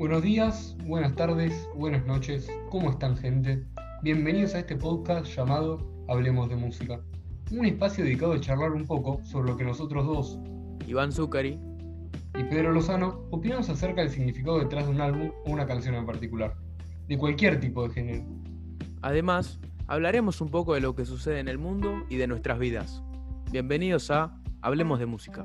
Buenos días, buenas tardes, buenas noches, ¿cómo están gente? Bienvenidos a este podcast llamado Hablemos de Música, un espacio dedicado a charlar un poco sobre lo que nosotros dos, Iván Zucari y Pedro Lozano, opinamos acerca del significado detrás de un álbum o una canción en particular, de cualquier tipo de género. Además, hablaremos un poco de lo que sucede en el mundo y de nuestras vidas. Bienvenidos a Hablemos de Música.